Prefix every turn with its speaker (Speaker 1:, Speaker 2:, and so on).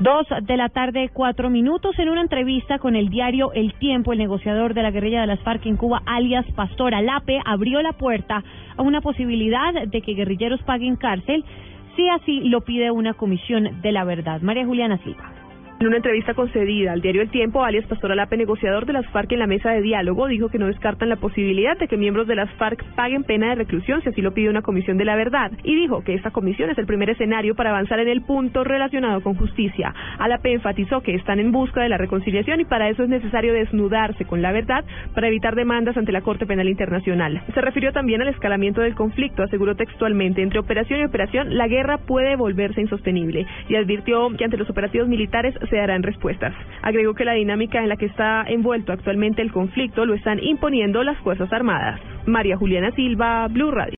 Speaker 1: Dos de la tarde, cuatro minutos. En una entrevista con el diario El Tiempo, el negociador de la guerrilla de las FARC en Cuba, alias Pastor Alape, abrió la puerta a una posibilidad de que guerrilleros paguen cárcel si así lo pide una comisión de la verdad. María Juliana Silva.
Speaker 2: En una entrevista concedida al diario El Tiempo, alias Pastor Alape, negociador de las FARC en la mesa de diálogo, dijo que no descartan la posibilidad de que miembros de las FARC paguen pena de reclusión si así lo pide una comisión de la verdad, y dijo que esta comisión es el primer escenario para avanzar en el punto relacionado con justicia. Alape enfatizó que están en busca de la reconciliación y para eso es necesario desnudarse con la verdad para evitar demandas ante la Corte Penal Internacional. Se refirió también al escalamiento del conflicto, aseguró textualmente, entre operación y operación, la guerra puede volverse insostenible, y advirtió que ante los operativos militares se darán respuestas. Agregó que la dinámica en la que está envuelto actualmente el conflicto lo están imponiendo las Fuerzas Armadas. María Juliana Silva, Blue Radio.